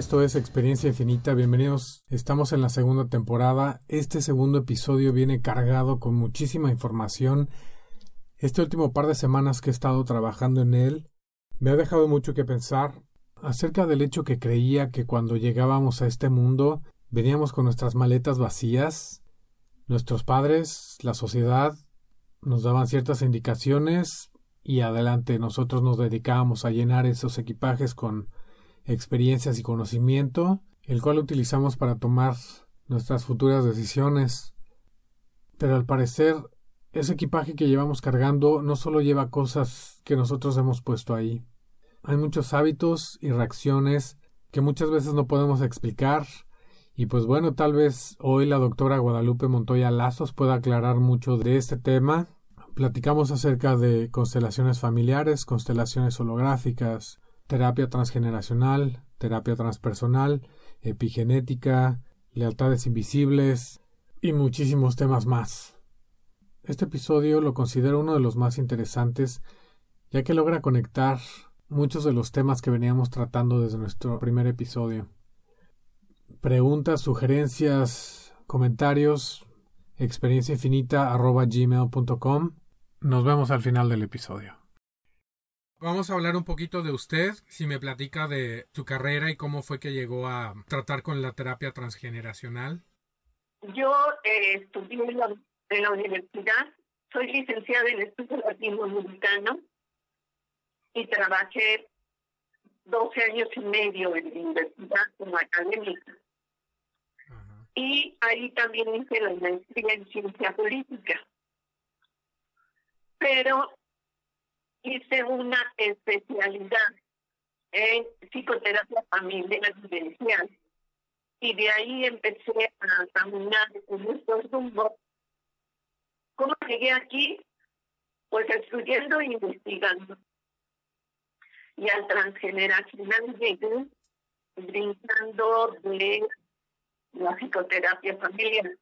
Esto es Experiencia Infinita, bienvenidos. Estamos en la segunda temporada. Este segundo episodio viene cargado con muchísima información. Este último par de semanas que he estado trabajando en él me ha dejado mucho que pensar acerca del hecho que creía que cuando llegábamos a este mundo veníamos con nuestras maletas vacías. Nuestros padres, la sociedad, nos daban ciertas indicaciones y adelante nosotros nos dedicábamos a llenar esos equipajes con experiencias y conocimiento, el cual utilizamos para tomar nuestras futuras decisiones. Pero al parecer, ese equipaje que llevamos cargando no solo lleva cosas que nosotros hemos puesto ahí. Hay muchos hábitos y reacciones que muchas veces no podemos explicar, y pues bueno, tal vez hoy la doctora Guadalupe Montoya Lazos pueda aclarar mucho de este tema. Platicamos acerca de constelaciones familiares, constelaciones holográficas, terapia transgeneracional, terapia transpersonal, epigenética, lealtades invisibles y muchísimos temas más. Este episodio lo considero uno de los más interesantes ya que logra conectar muchos de los temas que veníamos tratando desde nuestro primer episodio. Preguntas, sugerencias, comentarios, experiencia infinita gmail.com. Nos vemos al final del episodio. Vamos a hablar un poquito de usted, si me platica de su carrera y cómo fue que llegó a tratar con la terapia transgeneracional. Yo eh, estudié en la, universidad, soy licenciada en estudios latinoamericanos y trabajé 12 años y medio en la universidad como académica. Y ahí también hice la maestría en ciencia política. Pero hice una especialidad en psicoterapia familiar vivencial y de ahí empecé a caminar en estos rumbos. ¿Cómo llegué aquí? Pues estudiando e investigando. Y al transgeneracional llegué brincando de la psicoterapia familiar.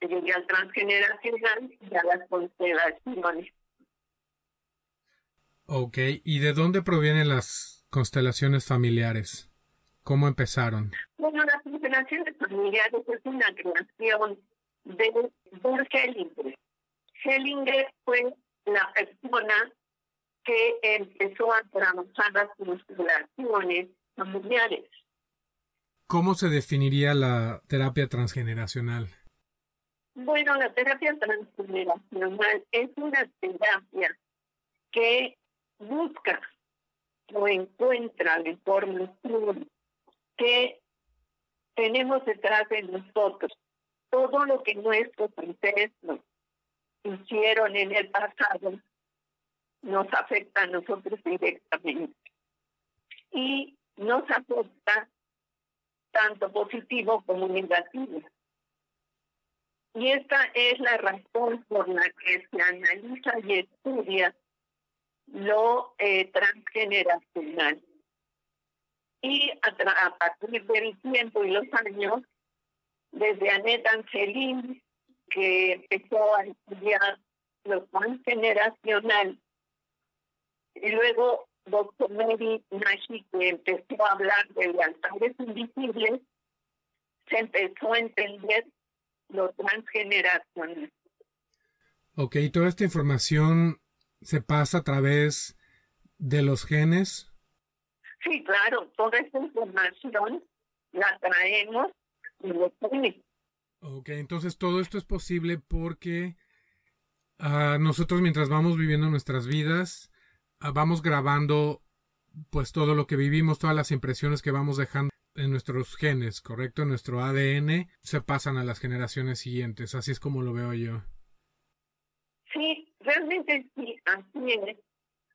Llegué al transgeneracional y a las constelaciones. Ok, ¿y de dónde provienen las constelaciones familiares? ¿Cómo empezaron? Bueno, las constelaciones familiares es una creación de Bert Hellinger. Hellinger fue la persona que empezó a trabajar las constelaciones familiares. ¿Cómo se definiría la terapia transgeneracional? Bueno, la terapia transgeneracional es una terapia que busca o encuentra la información que tenemos detrás de nosotros. Todo lo que nuestros ancestros hicieron en el pasado nos afecta a nosotros directamente. Y nos afecta tanto positivo como negativo. Y esta es la razón por la que se analiza y estudia lo eh, transgeneracional. Y a, partir del tiempo y los años, desde Annette Angelin, que empezó a estudiar lo transgeneracional, y luego doctor Mary Nashi, que empezó a hablar de lealtades invisibles, se empezó a entender lo transgeneracional. Ok, toda esta información se pasa a través de los genes? Sí, claro, toda esta información la traemos de los genes. Ok, entonces todo esto es posible porque uh, nosotros mientras vamos viviendo nuestras vidas, uh, vamos grabando pues todo lo que vivimos, todas las impresiones que vamos dejando en nuestros genes, ¿correcto? En nuestro ADN se pasan a las generaciones siguientes, así es como lo veo yo. Realmente sí, así es,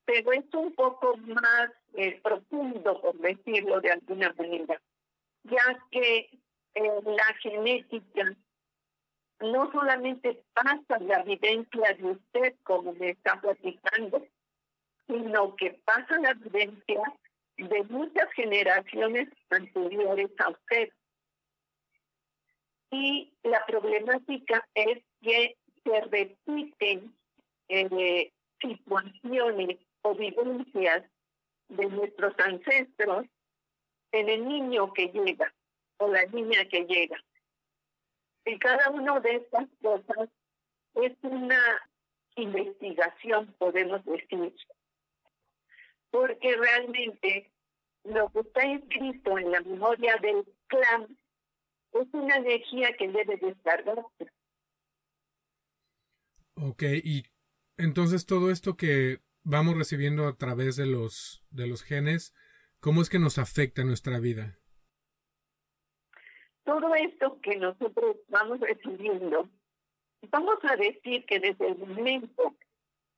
pero es un poco más eh, profundo, por decirlo de alguna manera, ya que eh, la genética no solamente pasa la vivencia de usted, como me está platicando, sino que pasa la vivencia de muchas generaciones anteriores a usted. Y la problemática es que se repiten eh, situaciones o vivencias de nuestros ancestros en el niño que llega o la niña que llega. Y cada una de estas cosas es una investigación, podemos decir, porque realmente lo que está escrito en la memoria del clan es una energía que debe descargarse. Ok, y entonces todo esto que vamos recibiendo a través de los, de los genes, ¿cómo es que nos afecta nuestra vida? Todo esto que nosotros vamos recibiendo, vamos a decir que desde el momento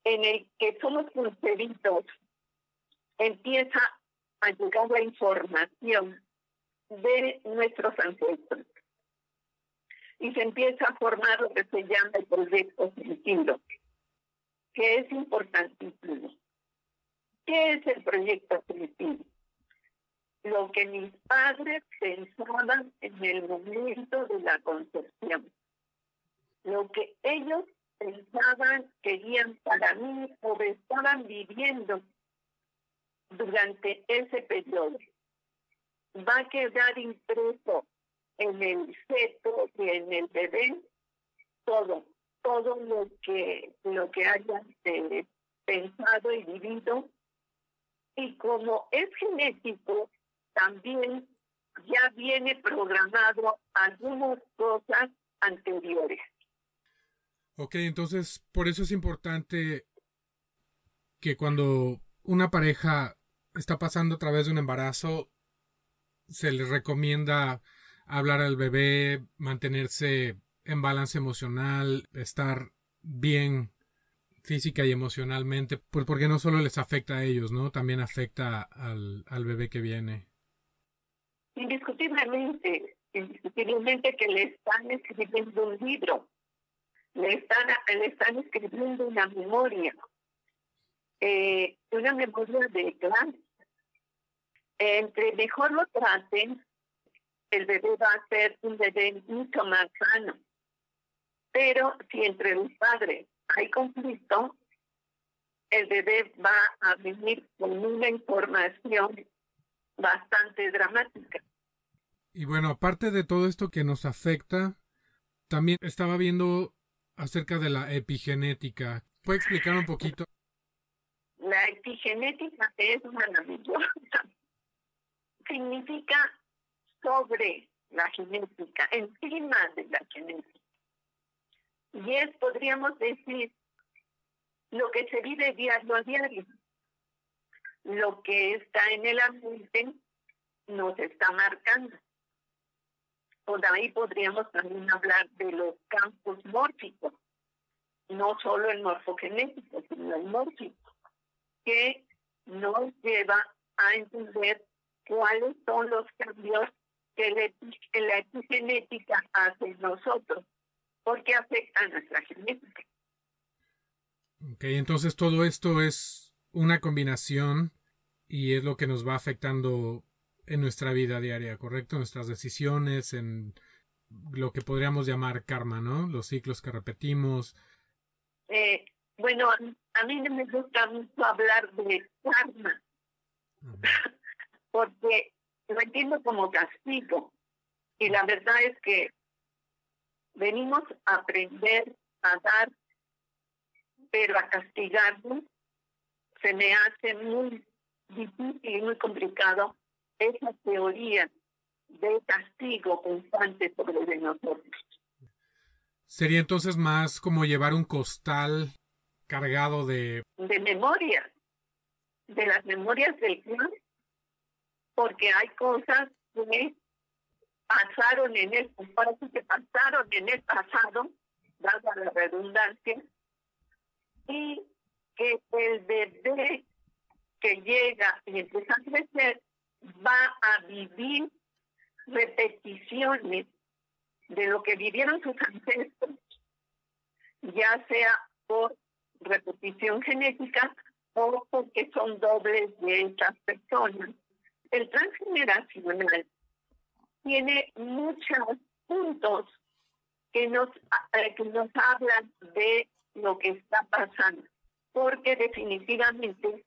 en el que somos concebidos, empieza a llegar la información de nuestros ancestros. Y se empieza a formar lo que se llama el proyecto sentido, que es importantísimo. ¿Qué es el proyecto sentido? Lo que mis padres pensaban en el momento de la concepción. Lo que ellos pensaban, querían para mí o estaban viviendo durante ese periodo. Va a quedar impreso en el feto y en el bebé todo, todo lo que, lo que hayan eh, pensado y vivido. Y como es genético, también ya viene programado algunas cosas anteriores. Ok, entonces por eso es importante que cuando una pareja está pasando a través de un embarazo, se le recomienda hablar al bebé, mantenerse en balance emocional, estar bien física y emocionalmente, pues porque no solo les afecta a ellos, ¿no? También afecta al, al bebé que viene. Indiscutiblemente, indiscutiblemente que le están escribiendo un libro, le están, le están escribiendo una memoria, eh, una memoria de clase. Entre mejor lo traten, el bebé va a ser un bebé mucho más sano. Pero si entre los padres hay conflicto, el bebé va a venir con una información bastante dramática. Y bueno, aparte de todo esto que nos afecta, también estaba viendo acerca de la epigenética. ¿Puede explicar un poquito? La epigenética es maravillosa. Significa sobre la genética, encima de la genética. Y es, podríamos decir, lo que se vive diario a diario. Lo que está en el ambiente nos está marcando. Por ahí podríamos también hablar de los campos mórficos, no solo el morfogenético, sino el mórfico, que nos lleva a entender cuáles son los cambios que la epigenética hace en nosotros, porque afecta a nuestra genética. Ok, entonces todo esto es una combinación y es lo que nos va afectando en nuestra vida diaria, ¿correcto? Nuestras decisiones, en lo que podríamos llamar karma, ¿no? Los ciclos que repetimos. Eh, bueno, a mí no me gusta mucho hablar de karma, porque lo entiendo como castigo. Y la verdad es que venimos a aprender a dar, pero a castigarnos se me hace muy difícil y muy complicado esa teoría de castigo constante sobre nosotros. Sería entonces más como llevar un costal cargado de... De memorias, de las memorias del clan porque hay cosas que pasaron en el, parece que pasaron en el pasado, dada la redundancia, y que el bebé que llega y empieza a crecer va a vivir repeticiones de lo que vivieron sus ancestros, ya sea por repetición genética o porque son dobles de estas personas. El transgeneracional tiene muchos puntos que nos, eh, que nos hablan de lo que está pasando, porque definitivamente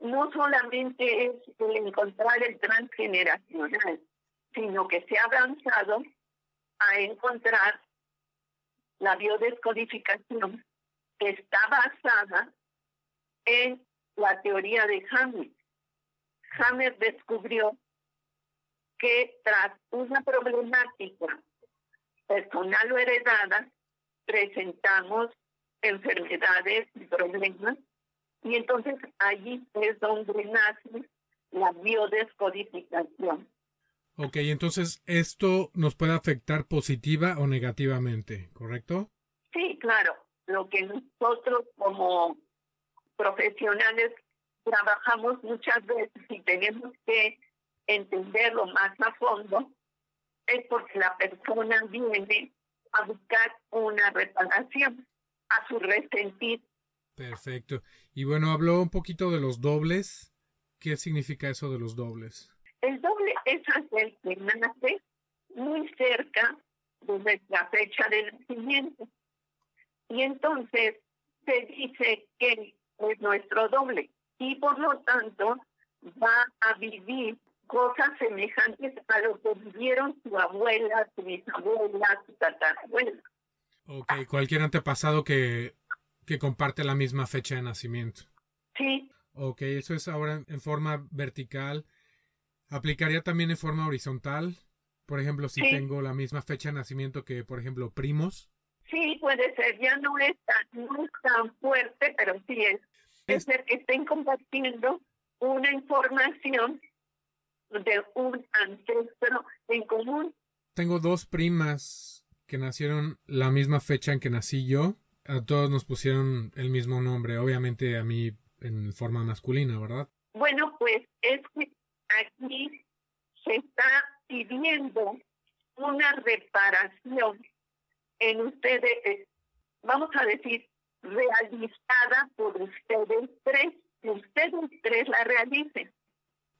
no solamente es el encontrar el transgeneracional, sino que se ha avanzado a encontrar la biodescodificación que está basada en la teoría de Hammer. Hammer descubrió que tras una problemática personal o heredada, presentamos enfermedades y problemas, y entonces allí es donde nace la biodescodificación. Ok, entonces esto nos puede afectar positiva o negativamente, ¿correcto? Sí, claro. Lo que nosotros como profesionales trabajamos muchas veces y tenemos que entenderlo más a fondo, es porque la persona viene a buscar una reparación a su resentir. Perfecto. Y bueno, habló un poquito de los dobles. ¿Qué significa eso de los dobles? El doble es aquel que nace muy cerca de nuestra fecha de nacimiento. Y entonces se dice que es nuestro doble y por lo tanto va a vivir cosas semejantes a lo que vivieron su abuela, su bisabuela, su tatarabuela. Ok, cualquier antepasado que, que comparte la misma fecha de nacimiento. Sí. Ok, eso es ahora en forma vertical. ¿Aplicaría también en forma horizontal? Por ejemplo, si tengo la misma fecha de nacimiento que, por ejemplo, primos. Sí, puede ser. Ya no es tan, no es tan fuerte, pero sí es. Es ser que estén compartiendo una información de un ancestro en común. Tengo dos primas que nacieron la misma fecha en que nací yo. A todos nos pusieron el mismo nombre, obviamente a mí en forma masculina, ¿verdad? Bueno, pues es que aquí se está pidiendo una reparación en ustedes, vamos a decir, realizada por ustedes tres, que ustedes tres la realicen.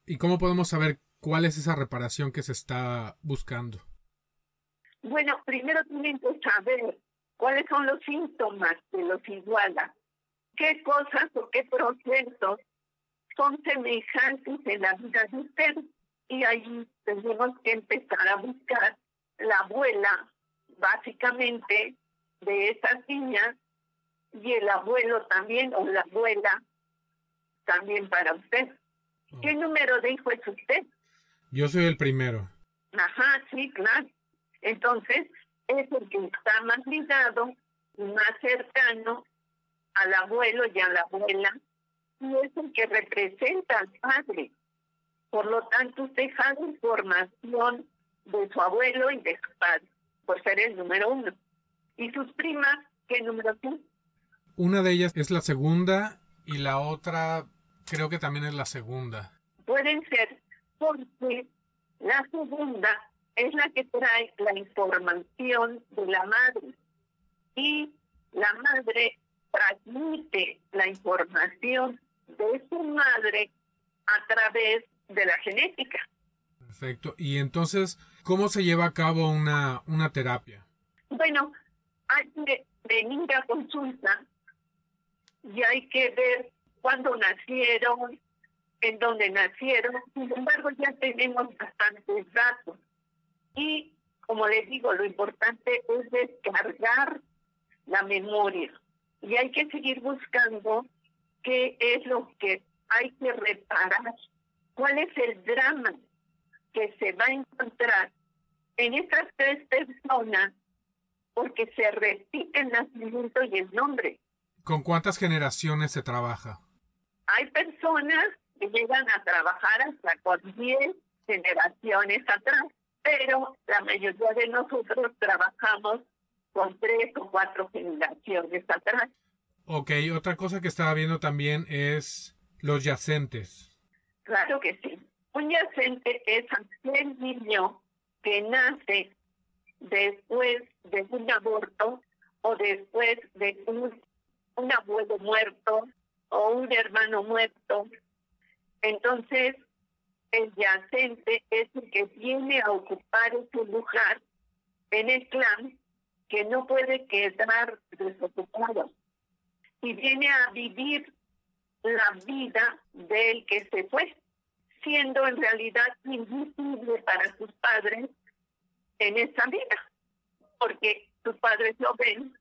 ¿Y cómo podemos saber cuál es esa reparación que se está buscando? Bueno, primero tienen que saber cuáles son los síntomas que los igualan, qué cosas o qué procesos son semejantes en la vida de ustedes. Y ahí tenemos que empezar a buscar la abuela, básicamente, de esas niñas, y el abuelo también, o la abuela también para usted. ¿Qué número de hijo es usted? Yo soy el primero. Ajá, sí, claro. Entonces, es el que está más ligado, más cercano al abuelo y a la abuela, y es el que representa al padre. Por lo tanto, usted deja información de su abuelo y de su padre, por ser el número uno. ¿Y sus primas qué número son? Una de ellas es la segunda y la otra creo que también es la segunda. Pueden ser porque la segunda es la que trae la información de la madre y la madre transmite la información de su madre a través de la genética. Perfecto. Y entonces, ¿cómo se lleva a cabo una, una terapia? Bueno, hay que venir a consulta y hay que ver cuándo nacieron, en dónde nacieron. Sin embargo, ya tenemos bastantes datos. Y, como les digo, lo importante es descargar la memoria. Y hay que seguir buscando qué es lo que hay que reparar, cuál es el drama que se va a encontrar en estas tres personas, porque se repite el nacimiento y el nombre. ¿Con cuántas generaciones se trabaja? Hay personas llegan a trabajar hasta con 10 generaciones atrás, pero la mayoría de nosotros trabajamos con tres o cuatro generaciones atrás. Ok, otra cosa que estaba viendo también es los yacentes. Claro que sí. Un yacente es aquel niño que nace después de un aborto o después de un, un abuelo muerto o un hermano muerto. Entonces, el yacente es el que viene a ocupar ese lugar en el clan que no puede quedar desocupado y viene a vivir la vida del que se fue, siendo en realidad invisible para sus padres en esa vida, porque sus padres lo ven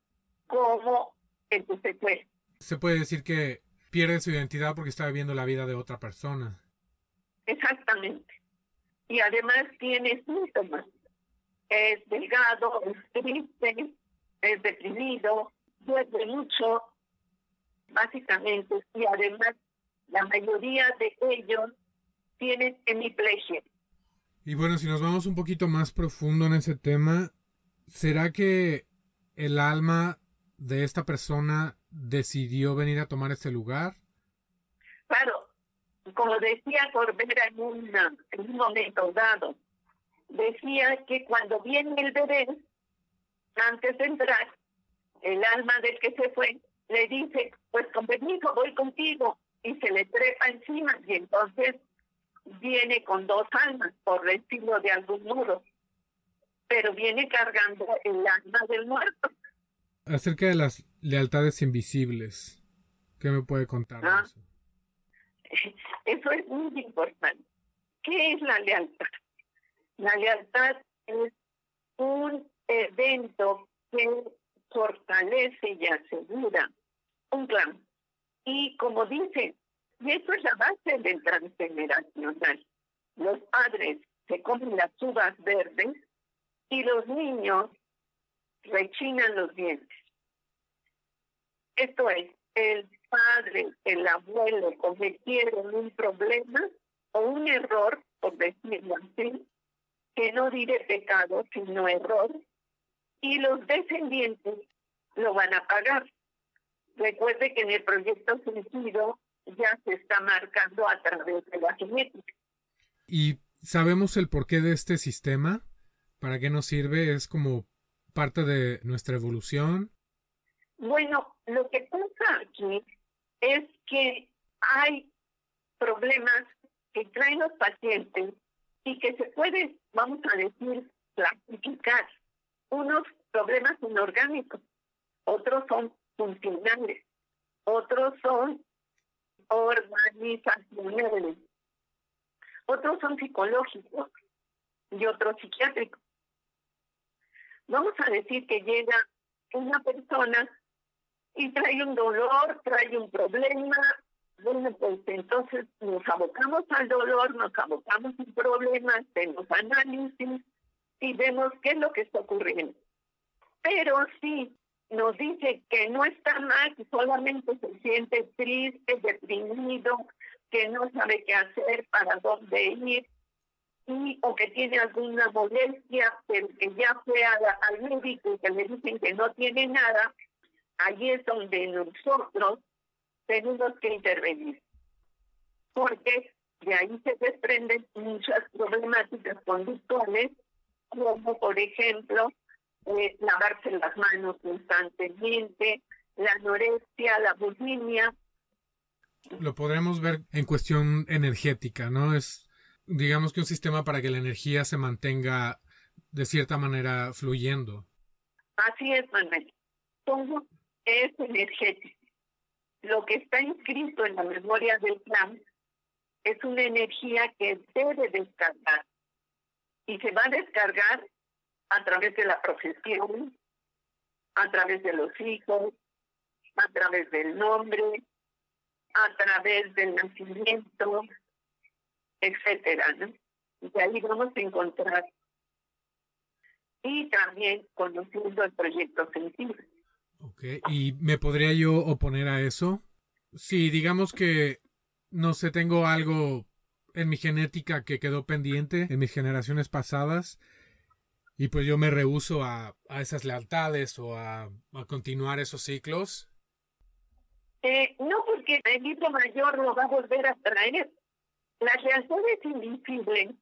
como el que se fue. Se puede decir que pierde su identidad porque está viviendo la vida de otra persona. Exactamente. Y además tiene síntomas. Es delgado, es triste, es deprimido, duerme mucho, básicamente. Y además la mayoría de ellos tienen hemiplegia. Y bueno, si nos vamos un poquito más profundo en ese tema, ¿será que el alma de esta persona decidió venir a tomar este lugar? Claro, como decía Corbera en, una, en un momento dado, decía que cuando viene el bebé, antes de entrar, el alma del que se fue le dice, pues con permiso voy contigo, y se le trepa encima, y entonces viene con dos almas, por decirlo de algún modo, pero viene cargando el alma del muerto. Acerca de las lealtades invisibles, ¿qué me puede contar? Ah. eso? eso es muy importante. ¿Qué es la lealtad? La lealtad es un evento que fortalece y asegura un clan. Y como dice, y eso es la base del transgeneracional. Los padres se comen las uvas verdes y los niños rechinan los dientes. Esto es, el padre, el abuelo cometieron un problema o un error, por decirlo así, que no diré pecado, sino error, y los descendientes lo van a pagar. Recuerde que en el proyecto sentido ya se está marcando a través de la genética. ¿Y sabemos el porqué de este sistema? ¿Para qué nos sirve? ¿Es como parte de nuestra evolución? Bueno, lo que pasa aquí es que hay problemas que traen los pacientes y que se puede, vamos a decir, clasificar. Unos problemas inorgánicos, otros son funcionales, otros son organizacionales, otros son psicológicos y otros psiquiátricos. Vamos a decir que llega una persona y trae un dolor, trae un problema, bueno, pues entonces nos abocamos al dolor, nos abocamos al problema, hacemos análisis y vemos qué es lo que está ocurriendo. Pero si nos dice que no está mal, que solamente se siente triste, deprimido, que no sabe qué hacer, para dónde ir, y, o que tiene alguna molestia, pero que ya fue al médico y que le dicen que no tiene nada, allí es donde nosotros tenemos que intervenir. Porque de ahí se desprenden muchas problemáticas conductuales, como por ejemplo eh, lavarse las manos constantemente, la anorexia, la bulimia. Lo podremos ver en cuestión energética, ¿no? Es, digamos que un sistema para que la energía se mantenga de cierta manera fluyendo. Así es, Manuel. Todo es energético. Lo que está inscrito en la memoria del plan es una energía que debe descargar y se va a descargar a través de la profesión, a través de los hijos, a través del nombre, a través del nacimiento, etcétera, ¿no? Y ahí vamos a encontrar. Y también conociendo el proyecto sensible. Ok, ¿y me podría yo oponer a eso? Si digamos que, no sé, tengo algo en mi genética que quedó pendiente en mis generaciones pasadas, y pues yo me rehuso a, a esas lealtades o a, a continuar esos ciclos. Eh, no, porque el libro mayor lo va a volver a traer. Las lealtades invisibles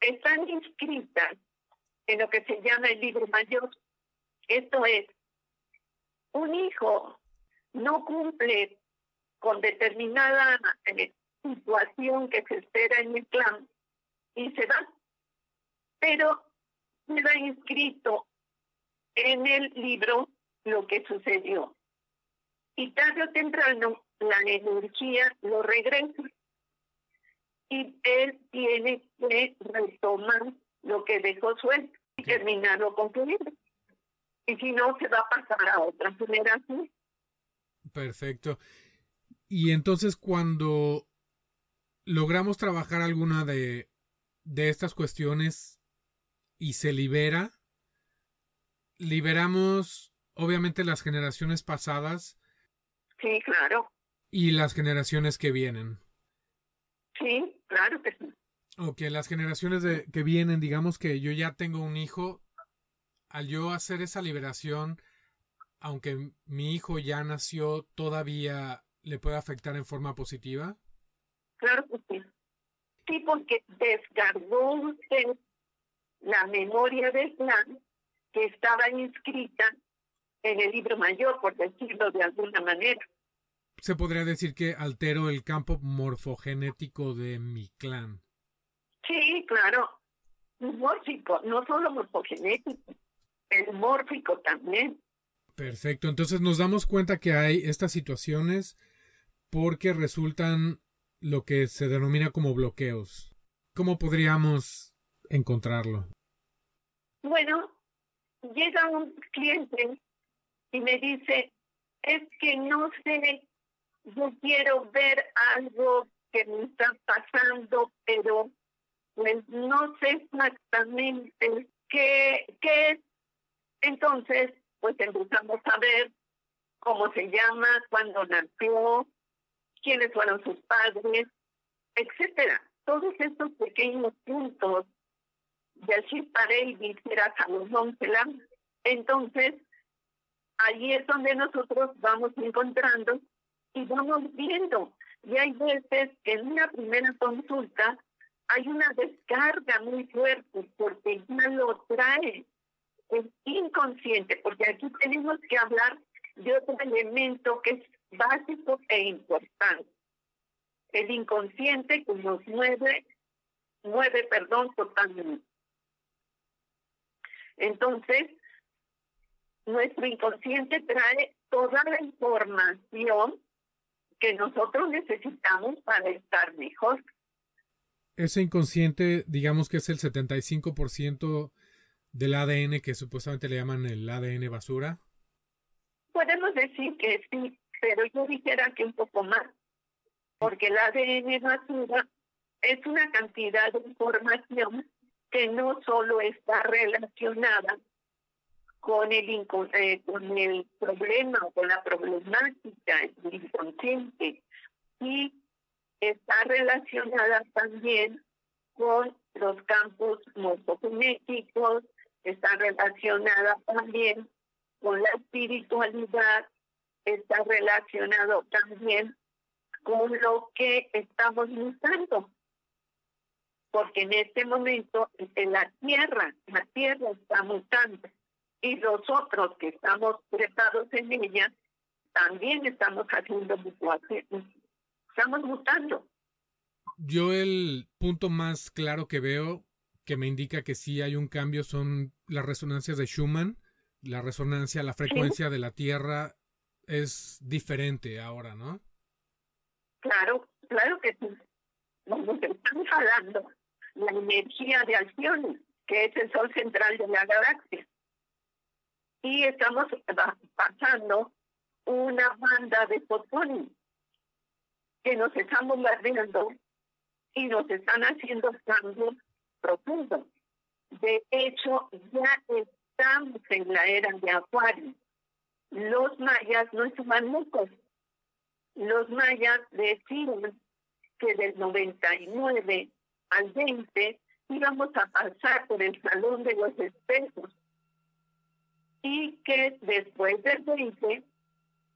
están inscritas en lo que se llama el libro mayor. Esto es, un hijo no cumple con determinada eh, situación que se espera en el plan y se va. Pero queda inscrito en el libro lo que sucedió. Y tarde o temprano la energía lo regresa. Y él tiene que retomar lo que dejó suelto y terminarlo concluido. Y si no, se va a pasar a otra generación. Perfecto. Y entonces cuando logramos trabajar alguna de, de estas cuestiones y se libera, liberamos obviamente las generaciones pasadas. Sí, claro. Y las generaciones que vienen. Sí, claro que sí. Ok, las generaciones de, que vienen, digamos que yo ya tengo un hijo, al yo hacer esa liberación, aunque mi hijo ya nació, todavía le puede afectar en forma positiva. Claro que sí. Sí, porque descargó usted la memoria del plan que estaba inscrita en el libro mayor, por decirlo de alguna manera. Se podría decir que altero el campo morfogenético de mi clan. Sí, claro. Mórfico, no solo morfogenético, el mórfico también. Perfecto, entonces nos damos cuenta que hay estas situaciones porque resultan lo que se denomina como bloqueos. ¿Cómo podríamos encontrarlo? Bueno, llega un cliente y me dice, es que no sé, yo quiero ver algo que me está pasando, pero pues no sé exactamente qué, qué es. Entonces, pues empezamos a ver cómo se llama, cuándo nació, quiénes fueron sus padres, etcétera. Todos estos pequeños puntos del Baby era Salomón Entonces, ahí es donde nosotros vamos encontrando y vamos viendo. Y hay veces que en una primera consulta hay una descarga muy fuerte porque ya lo trae. Es inconsciente, porque aquí tenemos que hablar de otro elemento que es básico e importante. El inconsciente que nos mueve, mueve, perdón, totalmente. Entonces, nuestro inconsciente trae toda la información que nosotros necesitamos para estar mejor. Ese inconsciente, digamos que es el 75% del ADN que supuestamente le llaman el ADN basura. Podemos decir que sí, pero yo dijera que un poco más, porque el ADN basura es una cantidad de información que no solo está relacionada con el, eh, con el problema con la problemática inconsciente. Y está relacionada también con los campos morfogenéticos, está relacionada también con la espiritualidad, está relacionado también con lo que estamos buscando. Porque en este momento en la tierra, la tierra está mutando y nosotros que estamos preparados en ella, también estamos haciendo mutación, estamos mutando. Yo el punto más claro que veo que me indica que sí hay un cambio son las resonancias de Schumann. La resonancia, la frecuencia de la Tierra es diferente ahora, ¿no? Claro, claro que sí. Nos estamos hablando la energía de acción, que es el sol central de la galaxia. Y estamos pasando una banda de fotones que nos están bombardeando y nos están haciendo cambios profundos. De hecho, ya estamos en la era de Acuario. Los mayas no estaban locos. Los mayas decían que del 99 al 20 íbamos a pasar por el salón de los espejos y que después del 20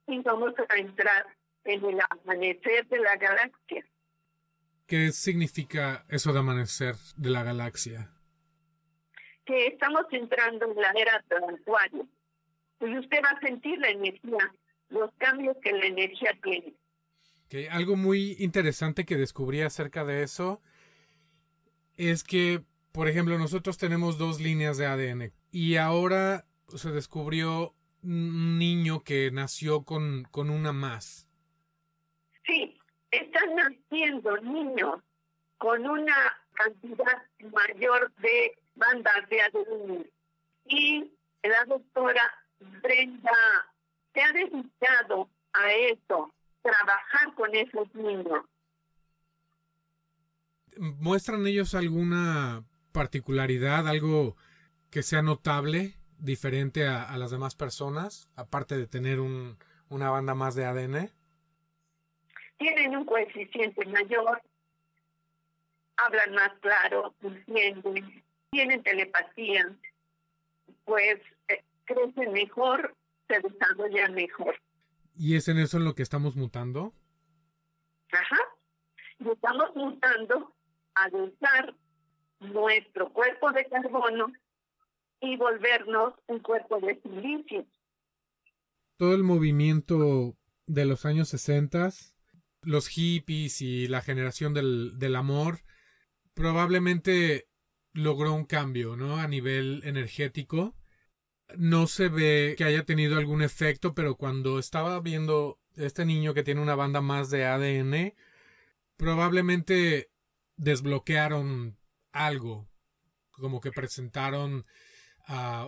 íbamos a entrar en el amanecer de la galaxia. ¿Qué significa eso de amanecer de la galaxia? Que estamos entrando en la era acuario. Y usted va a sentir la energía, los cambios que la energía tiene. Que algo muy interesante que descubrí acerca de eso es que, por ejemplo, nosotros tenemos dos líneas de ADN y ahora se descubrió un niño que nació con, con una más. van naciendo niños con una cantidad mayor de bandas de ADN. Y la doctora Brenda se ha dedicado a eso, trabajar con esos niños. ¿Muestran ellos alguna particularidad, algo que sea notable, diferente a, las demás personas, aparte de tener un, una banda más de ADN? Tienen un coeficiente mayor, hablan más claro, entienden, tienen telepatía, pues eh, crecen mejor, se desarrollan mejor. ¿Y es en eso en lo que estamos mutando? Ajá. Y estamos mutando a usar nuestro cuerpo de carbono y volvernos un cuerpo de silicio. Todo el movimiento de los años 60, los hippies y la generación del, del amor, probablemente logró un cambio, ¿no? A nivel energético. No se ve que haya tenido algún efecto, pero cuando estaba viendo este niño que tiene una banda más de ADN, probablemente desbloquearon algo, como que presentaron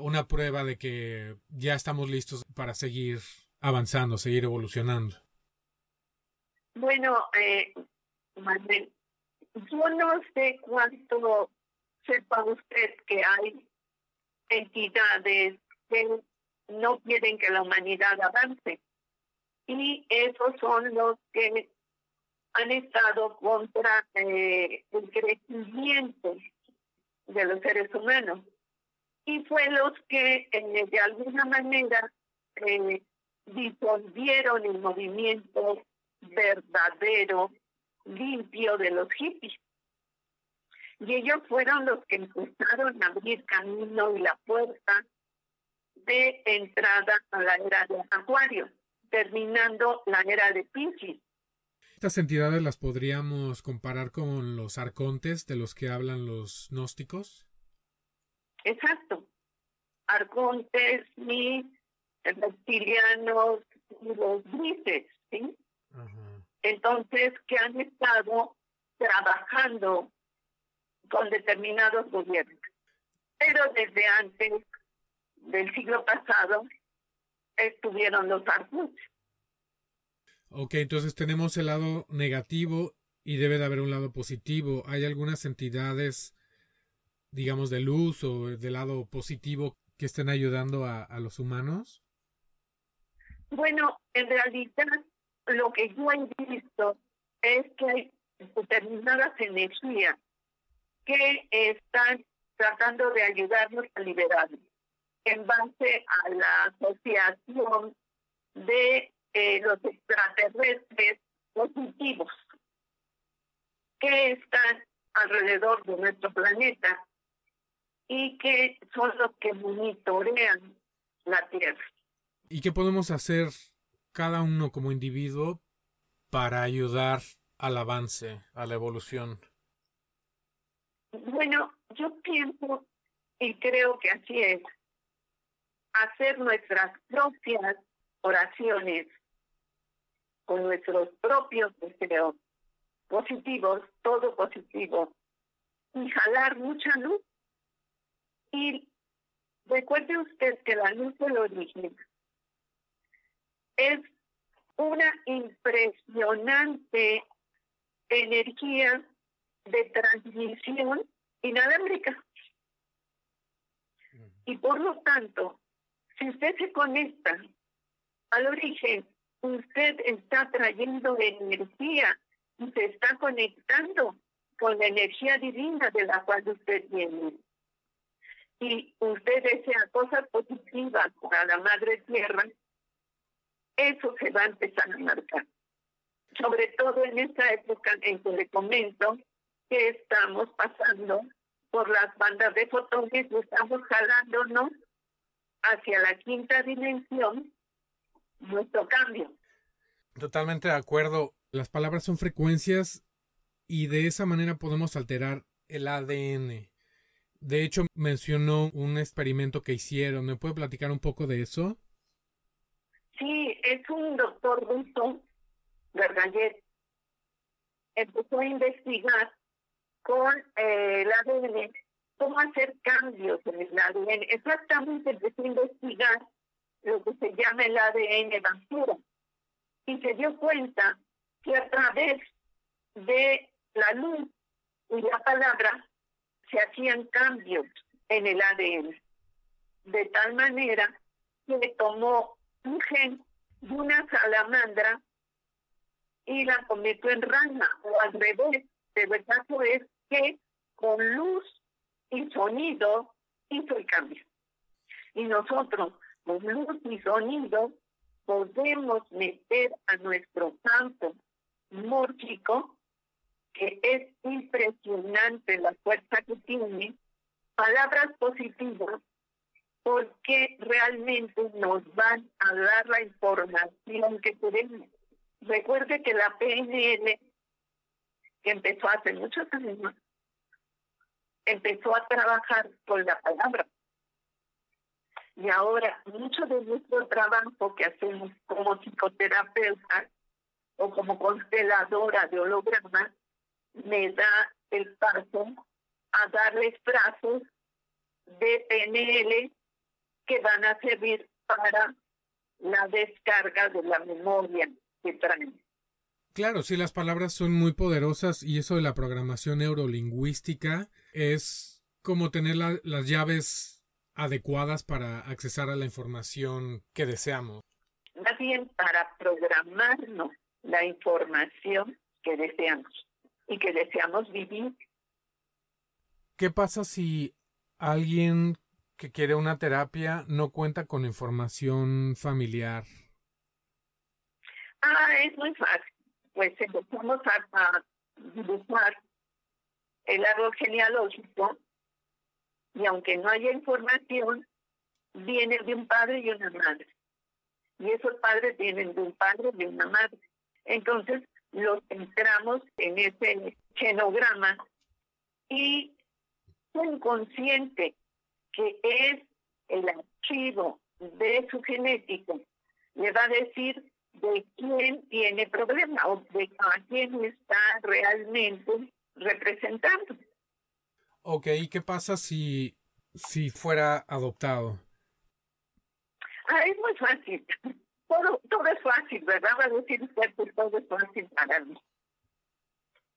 una prueba de que ya estamos listos para seguir avanzando, seguir evolucionando. Bueno, eh, yo no sé cuánto sepa usted que hay entidades que no quieren que la humanidad avance. Y esos son los que han estado contra eh, el crecimiento de los seres humanos. Y fue los que eh, de alguna manera eh, disolvieron el movimiento verdadero, limpio de los hippies. Y ellos fueron los que empezaron a abrir camino y la puerta de entrada a la era de Acuario, terminando la era de Pisces. Estas entidades las podríamos comparar con los arcontes de los que hablan los gnósticos. Exacto. Arcontes y reptilianos y los grises, ¿sí? Entonces, que han estado trabajando con determinados gobiernos. Pero desde antes del siglo pasado estuvieron los arcontes. Ok, entonces tenemos el lado negativo y debe de haber un lado positivo. ¿Hay algunas entidades, digamos, de luz o del lado positivo que estén ayudando a, los humanos? Bueno, en realidad lo que yo he visto es que hay determinadas energías que están tratando de ayudarnos a liberarnos en base a la asociación de eh, los extraterrestres positivos que están alrededor de nuestro planeta y que son los que monitorean la Tierra. ¿Y qué podemos hacer cada uno como individuo para ayudar al avance, a la evolución? Bueno, yo pienso y creo que así es, hacer nuestras propias oraciones con nuestros propios deseos positivos, todo positivo, y jalar mucha luz. Y recuerde usted que la luz del origen es una impresionante energía de transmisión inalámbrica. Y por lo tanto, si usted se conecta al origen usted está trayendo energía y se está conectando con la energía divina de la cual usted viene. Y usted desea cosas positivas para la Madre Tierra, eso se va a empezar a marcar. Sobre todo en esta época en que le comento que estamos pasando por las bandas de fotones, estamos jalándonos hacia la quinta dimensión nuestro cambio. Totalmente de acuerdo. Las palabras son frecuencias y de esa manera podemos alterar el ADN. De hecho, mencionó un experimento que hicieron. ¿Me puede platicar un poco de eso? Sí, es un doctor ruso, Vergallet, empezó a investigar con eh, el ADN cómo hacer cambios en el ADN. Exactamente empezó a investigar lo que se llama el ADN basura y se dio cuenta que a través de la luz y la palabra se hacían cambios en el ADN. De tal manera que tomó un gen de una salamandra y la convirtió en rana o al revés. El caso es que con luz y sonido hizo el cambio. Y nosotros, con luz y sonido, podemos meter a nuestro campo mórfico, que es impresionante la fuerza que tiene, palabras positivas, porque realmente nos van a dar la información que queremos. Recuerde que la PNL, que empezó hace muchos años, empezó a trabajar con la palabra. Y ahora mucho de nuestro trabajo que hacemos como psicoterapeuta o como consteladora de hologramas me da el paso a darles frases de PNL que van a servir para la descarga de la memoria que traen. Claro, sí, las palabras son muy poderosas y eso de la programación neurolingüística es como tener las llaves adecuadas para accesar a la información que deseamos. Más bien para programarnos la información que deseamos y que deseamos vivir. ¿Qué pasa si alguien que quiere una terapia no cuenta con información familiar? Ah, es muy fácil. Pues empezamos a, a dibujar el árbol genealógico y aunque no haya información, viene de un padre y una madre. Y esos padres vienen de un padre y de una madre. Entonces, los entramos en ese genograma y un consciente que es el archivo de su genético le va a decir de quién tiene problema o de a quién está realmente representando. Ok, ¿y qué pasa si, si fuera adoptado? Ah, es muy fácil. Todo, es fácil, ¿verdad? Va a decir usted que todo es fácil para mí.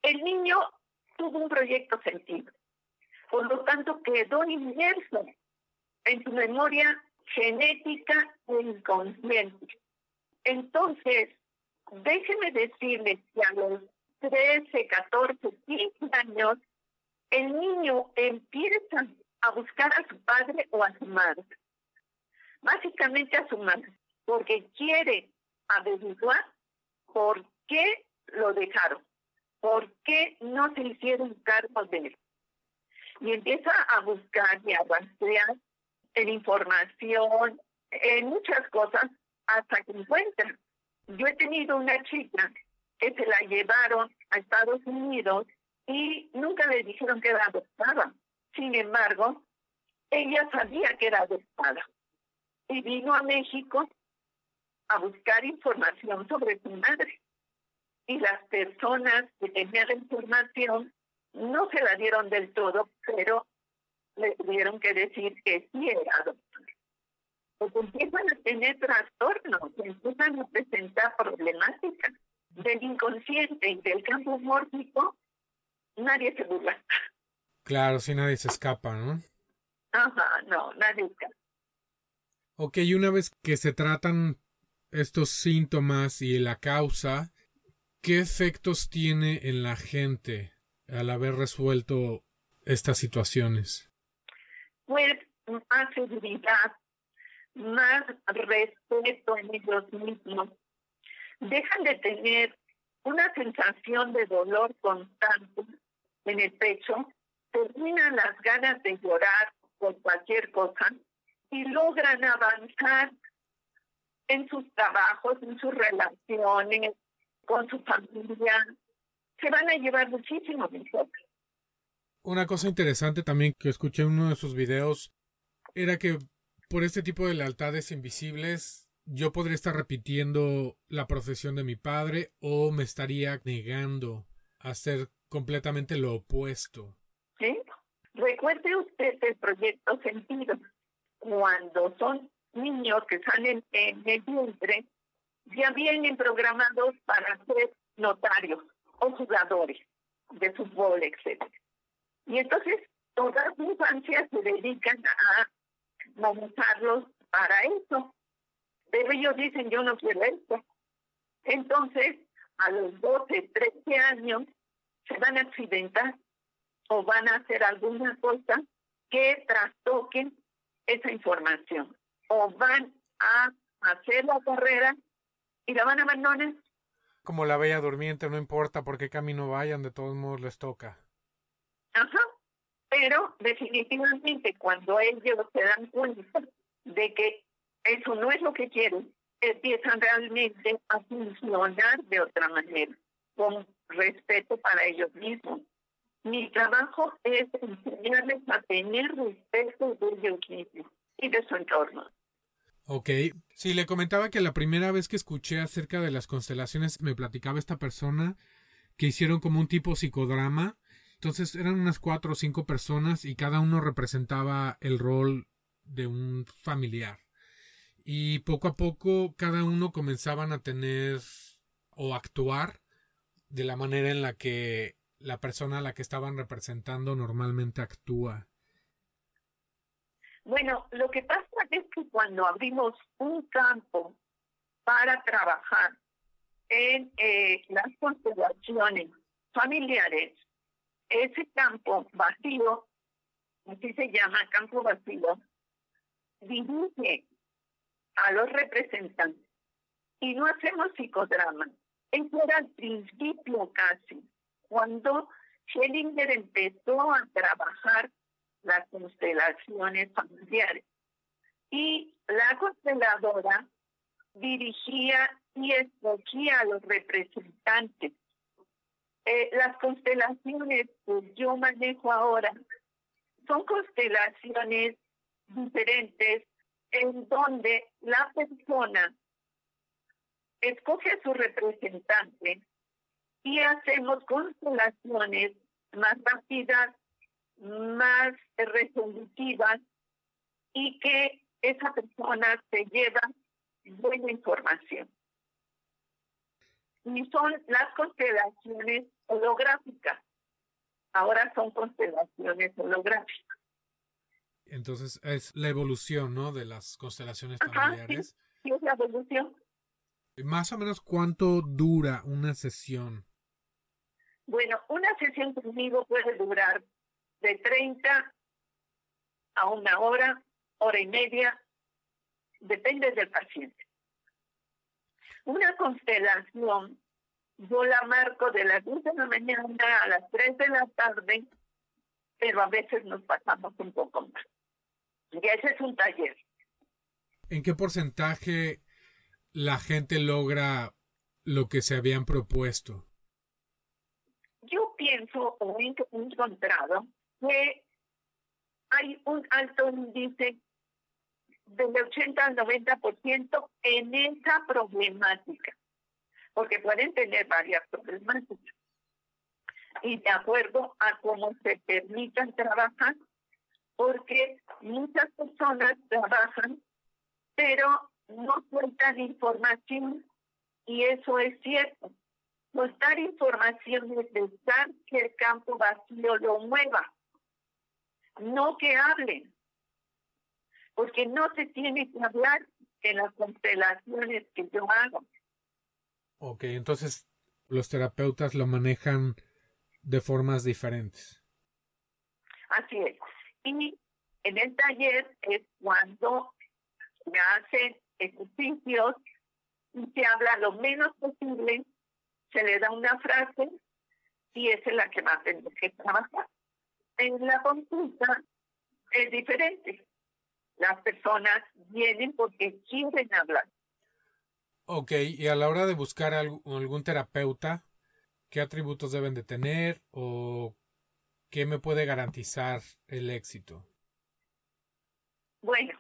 El niño tuvo un proyecto sentido. Por lo tanto, quedó inmerso en su memoria genética e inconsciente. Entonces, déjeme decirle que a los 13, 14, 15 años, el niño empieza a buscar a su padre o a su madre, básicamente a su madre, porque quiere averiguar por qué lo dejaron, por qué no se hicieron cargo de él. Y empieza a buscar y a rastrear en información, en muchas cosas, hasta que encuentra. Yo he tenido una chica que se la llevaron a Estados Unidos y nunca le dijeron que era adoptada. Sin embargo, ella sabía que era adoptada y vino a México a buscar información sobre su madre. Y las personas que tenían la información no se la dieron del todo, pero le tuvieron que decir que sí era adoptada. Pues empiezan a tener trastornos, empiezan a presentar problemáticas del inconsciente y del campo mórfico nadie se burla. Claro, si nadie se escapa, ¿no? Ajá, no, nadie escapa. Ok, y una vez que se tratan estos síntomas y la causa, ¿qué efectos tiene en la gente al haber resuelto estas situaciones? Pues más seguridad, más respeto en ellos mismos. Dejan de tener una sensación de dolor constante en el pecho, terminan las ganas de llorar por cualquier cosa y logran avanzar en sus trabajos, en sus relaciones, con su familia. Se van a llevar muchísimo mejor. Una cosa interesante también que escuché en uno de sus videos era que por este tipo de lealtades invisibles yo podría estar repitiendo la profesión de mi padre o me estaría negando hacer completamente lo opuesto. ¿Sí? Recuerde usted el proyecto Sentido. Cuando son niños que salen en el ya vienen programados para ser notarios o jugadores de fútbol, etc. Y entonces toda su infancia se dedican a manejarlos para eso. Pero ellos dicen, yo no quiero esto. Entonces, a los 12, 13 años, se van a accidentar o van a hacer alguna cosa que trastoquen esa información. O van a hacer la carrera y la van a abandonar. Como la bella durmiente, no importa por qué camino vayan, de todos modos les toca. Ajá. Pero definitivamente cuando ellos se dan cuenta de que eso no es lo que quieren, empiezan realmente a funcionar de otra manera, con respeto para ellos mismos. Mi trabajo es enseñarles a tener respeto de ellos mismos y de su entorno. Ok, sí, le comentaba que la primera vez que escuché acerca de las constelaciones me platicaba esta persona que hicieron como un tipo psicodrama. Entonces eran unas cuatro o cinco personas y cada uno representaba el rol de un familiar. Y poco a poco cada uno comenzaban a tener o actuar de la manera en la que la persona a la que estaban representando normalmente actúa. Bueno, lo que pasa es que cuando abrimos un campo para trabajar en eh, las constelaciones familiares, ese campo vacío, así se llama campo vacío, dirige a los representantes y no hacemos psicodrama. Eso era al principio casi, cuando Schellinger empezó a trabajar las constelaciones familiares. Y la consteladora dirigía y escogía a los representantes. Eh, las constelaciones que yo manejo ahora son constelaciones diferentes en donde la persona escoge a su representante y hacemos constelaciones más rápidas, más resolutivas y que esa persona se lleva buena información. Y son las constelaciones holográficas. Ahora son constelaciones holográficas. Entonces es la evolución, ¿no? De las constelaciones familiares. sí, es la evolución. Más o menos cuánto dura una sesión. Bueno, una sesión conmigo puede durar de 30 a una hora, hora y media, depende del paciente. Una constelación, yo la marco de las 10 de la mañana a las 3 de la tarde, pero a veces nos pasamos un poco más. Y ese es un taller. ¿En qué porcentaje la gente logra lo que se habían propuesto? Yo pienso o he encontrado que hay un alto índice del 80 al 90% en esa problemática, porque pueden tener varias problemáticas. Y de acuerdo a cómo se permitan trabajar, porque muchas personas trabajan, pero no sueltan información, y eso es cierto. Soltar información es dejar que el campo vacío lo mueva, no que hablen, porque no se tiene que hablar en las constelaciones que yo hago. Ok, entonces los terapeutas lo manejan de formas diferentes. Así es. Y en el taller es cuando se hacen ejercicios y se habla lo menos posible, se le da una frase y esa es la que va a tener que trabajar. En la consulta es diferente. Las personas vienen porque quieren hablar. Ok, y a la hora de buscar algún terapeuta, ¿qué atributos deben de tener o ¿Qué me puede garantizar el éxito? Bueno,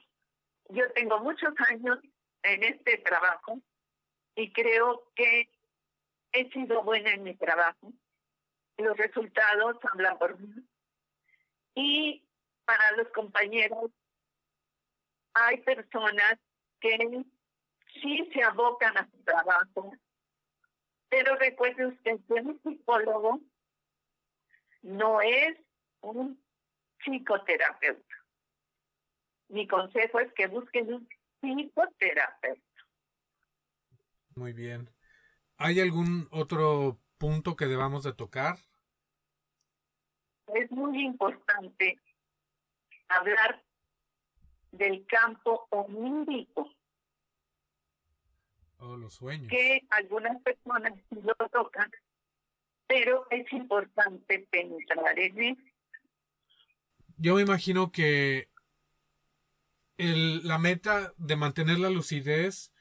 yo tengo muchos años en este trabajo y creo que he sido buena en mi trabajo los resultados hablan por mí. Y para los compañeros, hay personas que sí se abocan a su trabajo, pero recuerde usted que un psicólogo no es un psicoterapeuta. Mi consejo es que busquen un psicoterapeuta. Muy bien. ¿Hay algún otro punto que debamos de tocar? Es muy importante hablar del campo onírico. Oh, los sueños. Que algunas personas lo tocan, pero es importante penetrar en él. Yo me imagino que el, la meta de mantener la lucidez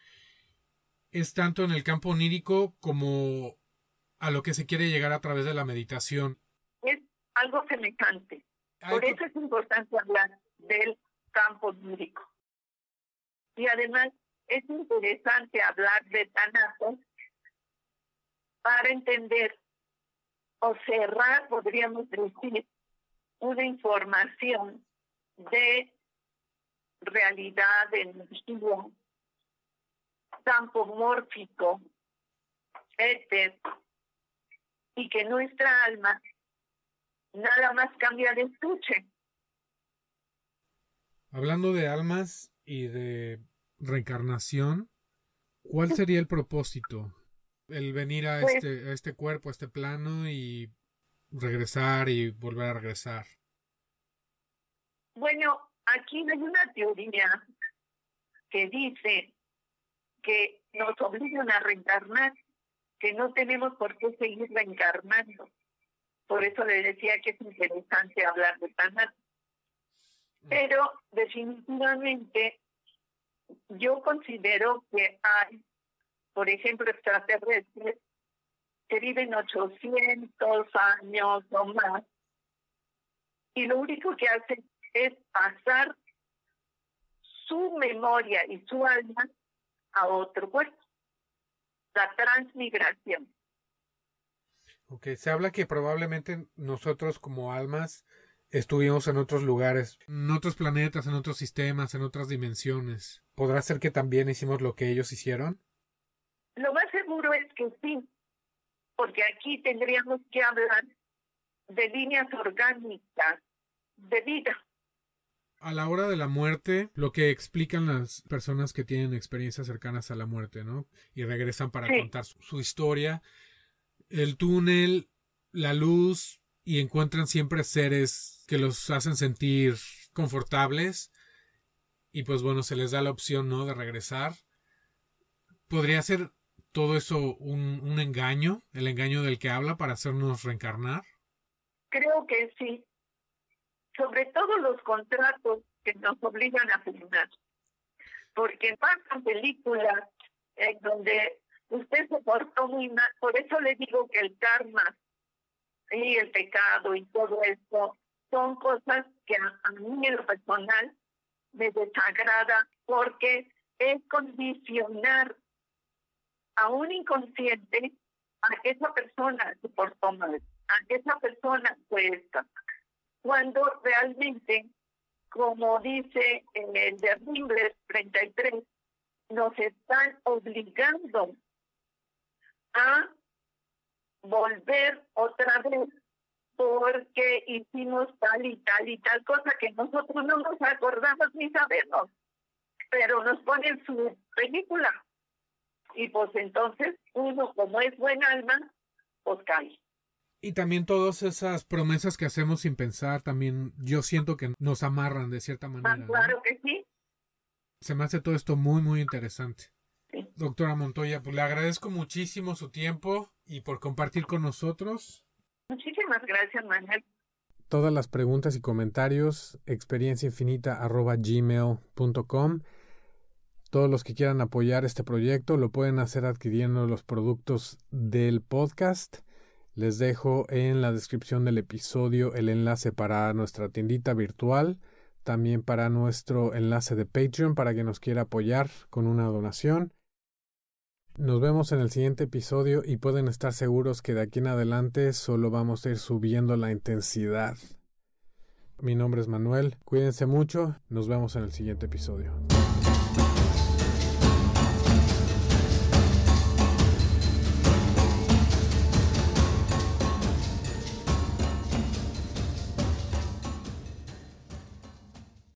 es tanto en el campo onírico como a lo que se quiere llegar a través de la meditación. Algo semejante. Por eso es importante hablar del campo onírico. Y además es interesante hablar de Tanatos para entender o cerrar, podríamos decir, una información de realidad, de energía, campo mórfico, éter, y que nuestra alma nada más cambia de estuche. Hablando de almas y de reencarnación, ¿cuál sería el propósito? El venir a, pues este, a este cuerpo, a este plano y regresar y volver a regresar. Bueno, aquí hay una teoría que dice que nos obligan a reencarnar, que no tenemos por qué seguir reencarnando. Por eso le decía que es interesante hablar de Tanat. Pero definitivamente yo considero que hay, por ejemplo, extraterrestres que viven 800 años o más y lo único que hacen es pasar su memoria y su alma a otro cuerpo. La transmigración. Ok, se habla que probablemente nosotros como almas estuvimos en otros lugares, en otros planetas, en otros sistemas, en otras dimensiones. ¿Podrá ser que también hicimos lo que ellos hicieron? Lo más seguro es que sí, porque aquí tendríamos que hablar de líneas orgánicas de vida. A la hora de la muerte, lo que explican las personas que tienen experiencias cercanas a la muerte, ¿no? Y regresan para contar su historia, el túnel, la luz, y encuentran siempre seres que los hacen sentir confortables y pues bueno, se les da la opción, ¿no? De regresar. ¿Podría ser todo eso un, un engaño, el engaño del que habla para hacernos reencarnar? Creo que sí. Sobre todo los contratos que nos obligan a firmar. Porque pasan películas en donde usted se portó muy mal. Por eso le digo que el karma y el pecado y todo esto son cosas que a, mí en lo personal me desagrada porque es condicionar a un inconsciente a que esa persona se portó mal, a que esa persona fue cuando realmente, como dice en el de Ringler 33, nos están obligando a volver otra vez porque hicimos tal y tal y tal cosa que nosotros no nos acordamos ni sabemos, pero nos ponen su película. Y pues entonces uno como es buen alma, pues cae. Y también todas esas promesas que hacemos sin pensar, también yo siento que nos amarran de cierta ah, manera. claro que sí. Se me hace todo esto muy, muy interesante. Doctora Montoya, pues le agradezco muchísimo su tiempo y por compartir con nosotros. Muchísimas gracias, Manuel. Todas las preguntas y comentarios, experienciainfinita.gmail.com. Todos los que quieran apoyar este proyecto lo pueden hacer adquiriendo los productos del podcast. Les dejo en la descripción del episodio el enlace para nuestra tiendita virtual, también para nuestro enlace de Patreon para que nos quiera apoyar con una donación. Nos vemos en el siguiente episodio y pueden estar seguros que de aquí en adelante solo vamos a ir subiendo la intensidad. Mi nombre es Manuel, cuídense mucho, nos vemos en el siguiente episodio.